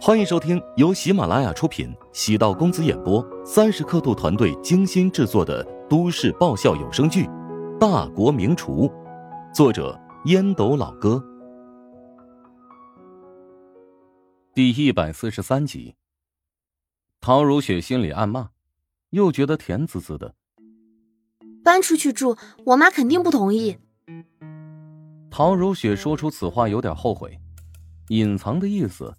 欢迎收听由喜马拉雅出品、喜道公子演播、三十刻度团队精心制作的都市爆笑有声剧《大国名厨》，作者烟斗老哥，第一百四十三集。陶如雪心里暗骂，又觉得甜滋滋的。搬出去住，我妈肯定不同意。陶如雪说出此话，有点后悔，隐藏的意思，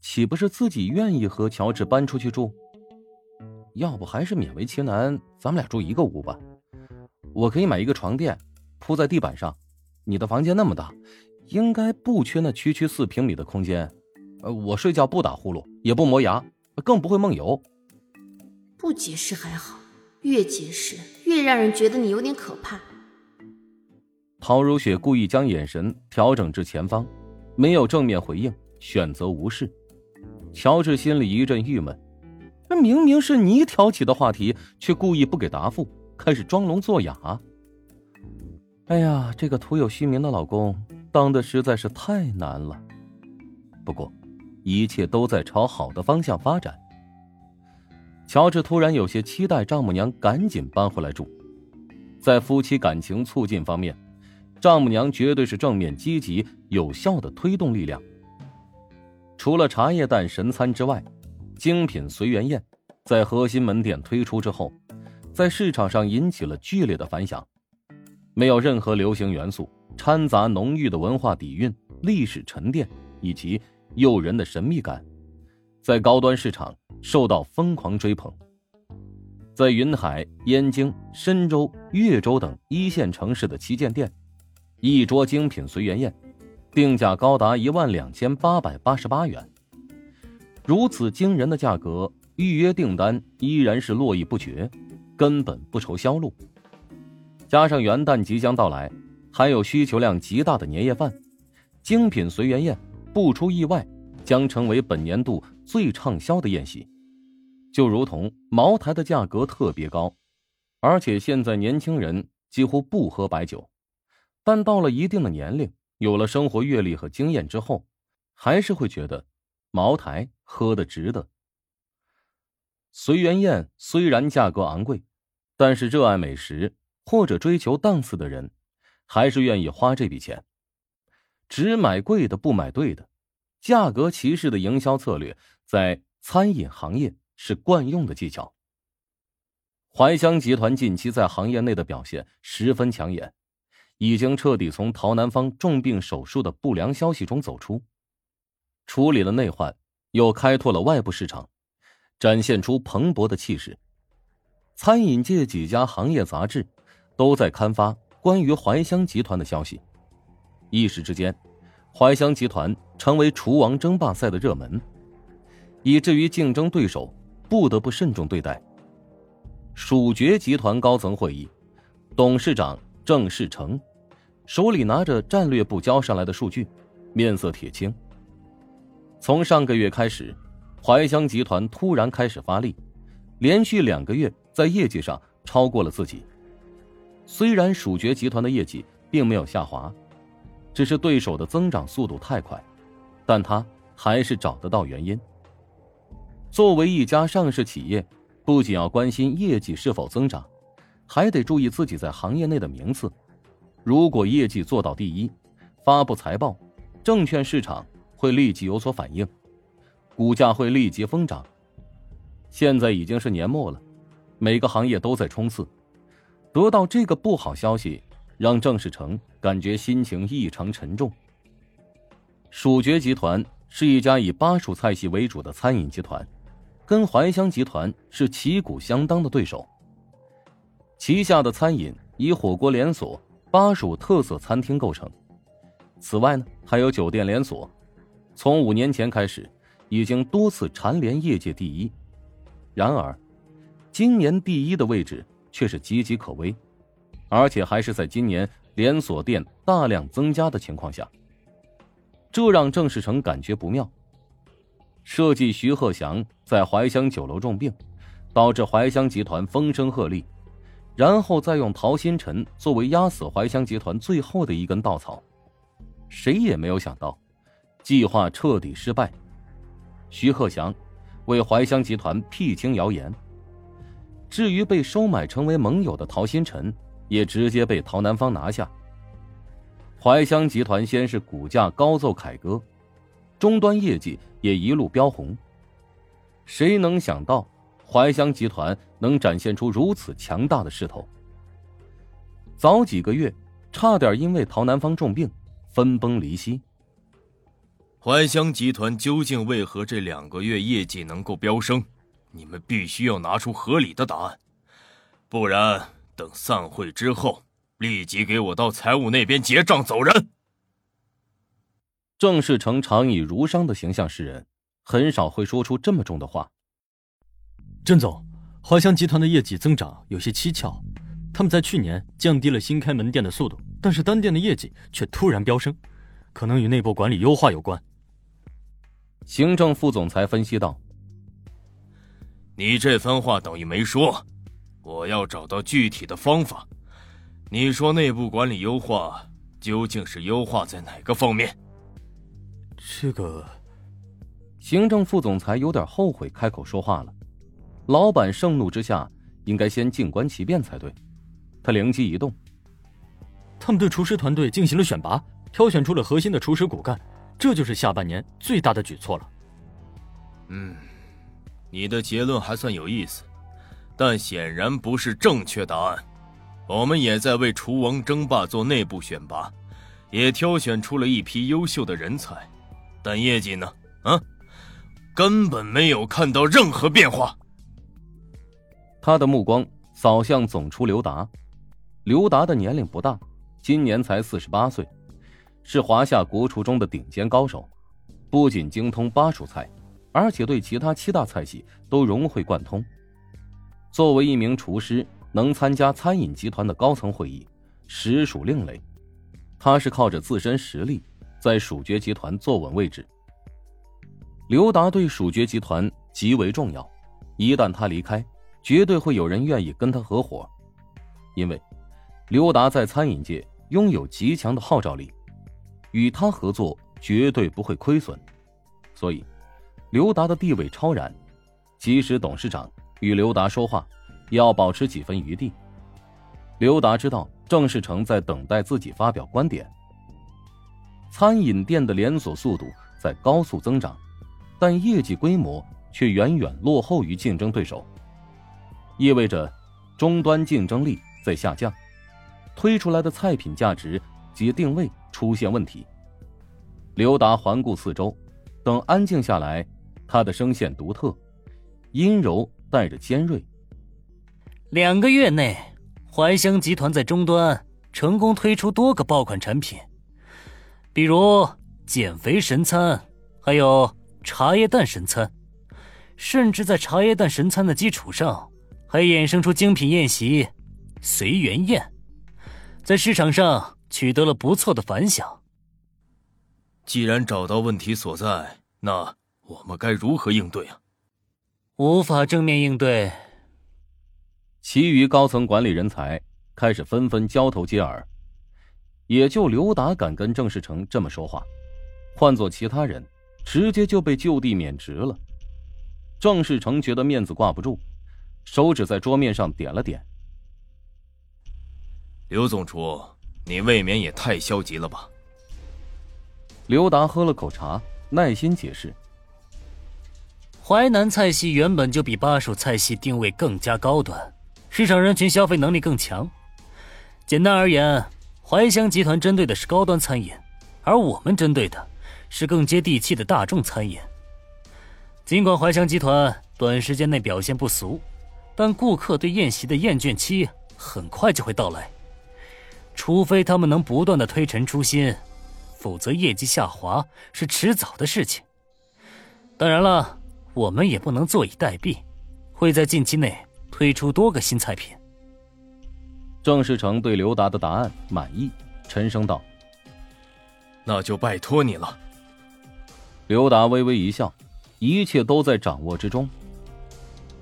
岂不是自己愿意和乔治搬出去住？要不还是勉为其难，咱们俩住一个屋吧。我可以买一个床垫，铺在地板上。你的房间那么大，应该不缺那区区四平米的空间。呃，我睡觉不打呼噜，也不磨牙，更不会梦游。不解释还好。越解释越让人觉得你有点可怕。陶如雪故意将眼神调整至前方，没有正面回应，选择无视。乔治心里一阵郁闷，这明明是你挑起的话题，却故意不给答复，开始装聋作哑。哎呀，这个徒有虚名的老公当的实在是太难了。不过，一切都在朝好的方向发展。乔治突然有些期待丈母娘赶紧搬回来住，在夫妻感情促进方面，丈母娘绝对是正面、积极、有效的推动力量。除了茶叶蛋神餐之外，精品随缘宴在核心门店推出之后，在市场上引起了剧烈的反响。没有任何流行元素，掺杂浓郁的文化底蕴、历史沉淀以及诱人的神秘感，在高端市场。受到疯狂追捧，在云海、燕京、深州、越州等一线城市的旗舰店，一桌精品随缘宴，定价高达一万两千八百八十八元。如此惊人的价格，预约订单依然是络绎不绝，根本不愁销路。加上元旦即将到来，还有需求量极大的年夜饭，精品随缘宴不出意外将成为本年度最畅销的宴席。就如同茅台的价格特别高，而且现在年轻人几乎不喝白酒，但到了一定的年龄，有了生活阅历和经验之后，还是会觉得茅台喝的值得。随缘宴虽然价格昂贵，但是热爱美食或者追求档次的人，还是愿意花这笔钱。只买贵的不买对的，价格歧视的营销策略在餐饮行业。是惯用的技巧。怀香集团近期在行业内的表现十分抢眼，已经彻底从陶南方重病手术的不良消息中走出，处理了内患，又开拓了外部市场，展现出蓬勃的气势。餐饮界几家行业杂志都在刊发关于怀香集团的消息，一时之间，怀香集团成为厨王争霸赛的热门，以至于竞争对手。不得不慎重对待。蜀爵集团高层会议，董事长郑世成手里拿着战略部交上来的数据，面色铁青。从上个月开始，怀乡集团突然开始发力，连续两个月在业绩上超过了自己。虽然蜀爵集团的业绩并没有下滑，只是对手的增长速度太快，但他还是找得到原因。作为一家上市企业，不仅要关心业绩是否增长，还得注意自己在行业内的名次。如果业绩做到第一，发布财报，证券市场会立即有所反应，股价会立即疯涨。现在已经是年末了，每个行业都在冲刺，得到这个不好消息，让郑世成感觉心情异常沉重。蜀爵集团是一家以巴蜀菜系为主的餐饮集团。跟怀香集团是旗鼓相当的对手。旗下的餐饮以火锅连锁、巴蜀特色餐厅构成。此外呢，还有酒店连锁。从五年前开始，已经多次蝉联业界第一。然而，今年第一的位置却是岌岌可危，而且还是在今年连锁店大量增加的情况下。这让郑世成感觉不妙。设计徐鹤祥在怀乡酒楼重病，导致怀乡集团风声鹤唳，然后再用陶新辰作为压死怀乡集团最后的一根稻草。谁也没有想到，计划彻底失败。徐鹤祥为怀乡集团辟清谣言。至于被收买成为盟友的陶新辰，也直接被陶南方拿下。怀乡集团先是股价高奏凯歌，终端业绩也一路飙红。谁能想到，怀乡集团能展现出如此强大的势头？早几个月，差点因为陶南方重病，分崩离析。怀乡集团究竟为何这两个月业绩能够飙升？你们必须要拿出合理的答案，不然等散会之后，立即给我到财务那边结账走人。郑世成常以儒商的形象示人，很少会说出这么重的话。郑总，华翔集团的业绩增长有些蹊跷，他们在去年降低了新开门店的速度，但是单店的业绩却突然飙升，可能与内部管理优化有关。行政副总裁分析道：“你这番话等于没说，我要找到具体的方法。你说内部管理优化，究竟是优化在哪个方面？”这个，行政副总裁有点后悔开口说话了。老板盛怒之下，应该先静观其变才对。他灵机一动，他们对厨师团队进行了选拔，挑选出了核心的厨师骨干。这就是下半年最大的举措了。嗯，你的结论还算有意思，但显然不是正确答案。我们也在为厨王争霸做内部选拔，也挑选出了一批优秀的人才，但业绩呢？啊，根本没有看到任何变化。他的目光扫向总厨刘达，刘达的年龄不大，今年才四十八岁。是华夏国厨中的顶尖高手，不仅精通巴蜀菜，而且对其他七大菜系都融会贯通。作为一名厨师，能参加餐饮集团的高层会议，实属另类。他是靠着自身实力，在蜀爵集团坐稳位置。刘达对蜀爵集团极为重要，一旦他离开，绝对会有人愿意跟他合伙，因为刘达在餐饮界拥有极强的号召力。与他合作绝对不会亏损，所以刘达的地位超然。即使董事长与刘达说话，也要保持几分余地。刘达知道郑世成在等待自己发表观点。餐饮店的连锁速度在高速增长，但业绩规模却远远落后于竞争对手，意味着终端竞争力在下降，推出来的菜品价值及定位。出现问题。刘达环顾四周，等安静下来，他的声线独特，阴柔带着尖锐。两个月内，怀香集团在终端成功推出多个爆款产品，比如减肥神餐，还有茶叶蛋神餐，甚至在茶叶蛋神餐的基础上，还衍生出精品宴席——随缘宴，在市场上。取得了不错的反响。既然找到问题所在，那我们该如何应对啊？无法正面应对。其余高层管理人才开始纷纷交头接耳，也就刘达敢跟郑世成这么说话，换做其他人，直接就被就地免职了。郑世成觉得面子挂不住，手指在桌面上点了点。刘总厨。你未免也太消极了吧？刘达喝了口茶，耐心解释：淮南菜系原本就比巴蜀菜系定位更加高端，市场人群消费能力更强。简单而言，淮香集团针对的是高端餐饮，而我们针对的是更接地气的大众餐饮。尽管淮香集团短时间内表现不俗，但顾客对宴席的厌倦期很快就会到来。除非他们能不断的推陈出新，否则业绩下滑是迟早的事情。当然了，我们也不能坐以待毙，会在近期内推出多个新菜品。郑世成对刘达的答案满意，沉声道：“那就拜托你了。”刘达微微一笑，一切都在掌握之中。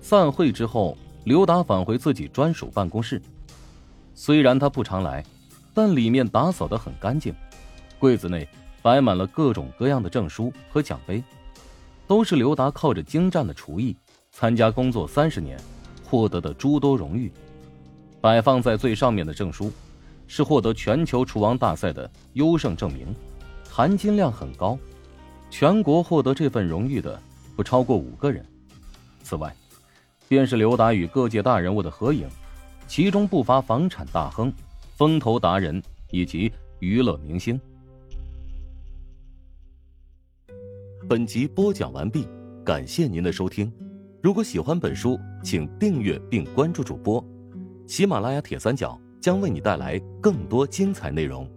散会之后，刘达返回自己专属办公室，虽然他不常来。但里面打扫的很干净，柜子内摆满了各种各样的证书和奖杯，都是刘达靠着精湛的厨艺、参加工作三十年获得的诸多荣誉。摆放在最上面的证书，是获得全球厨王大赛的优胜证明，含金量很高。全国获得这份荣誉的不超过五个人。此外，便是刘达与各界大人物的合影，其中不乏房产大亨、风投达人以及娱乐明星。本集播讲完毕，感谢您的收听。如果喜欢本书，请订阅并关注主播。喜马拉雅铁三角将为你带来更多精彩内容。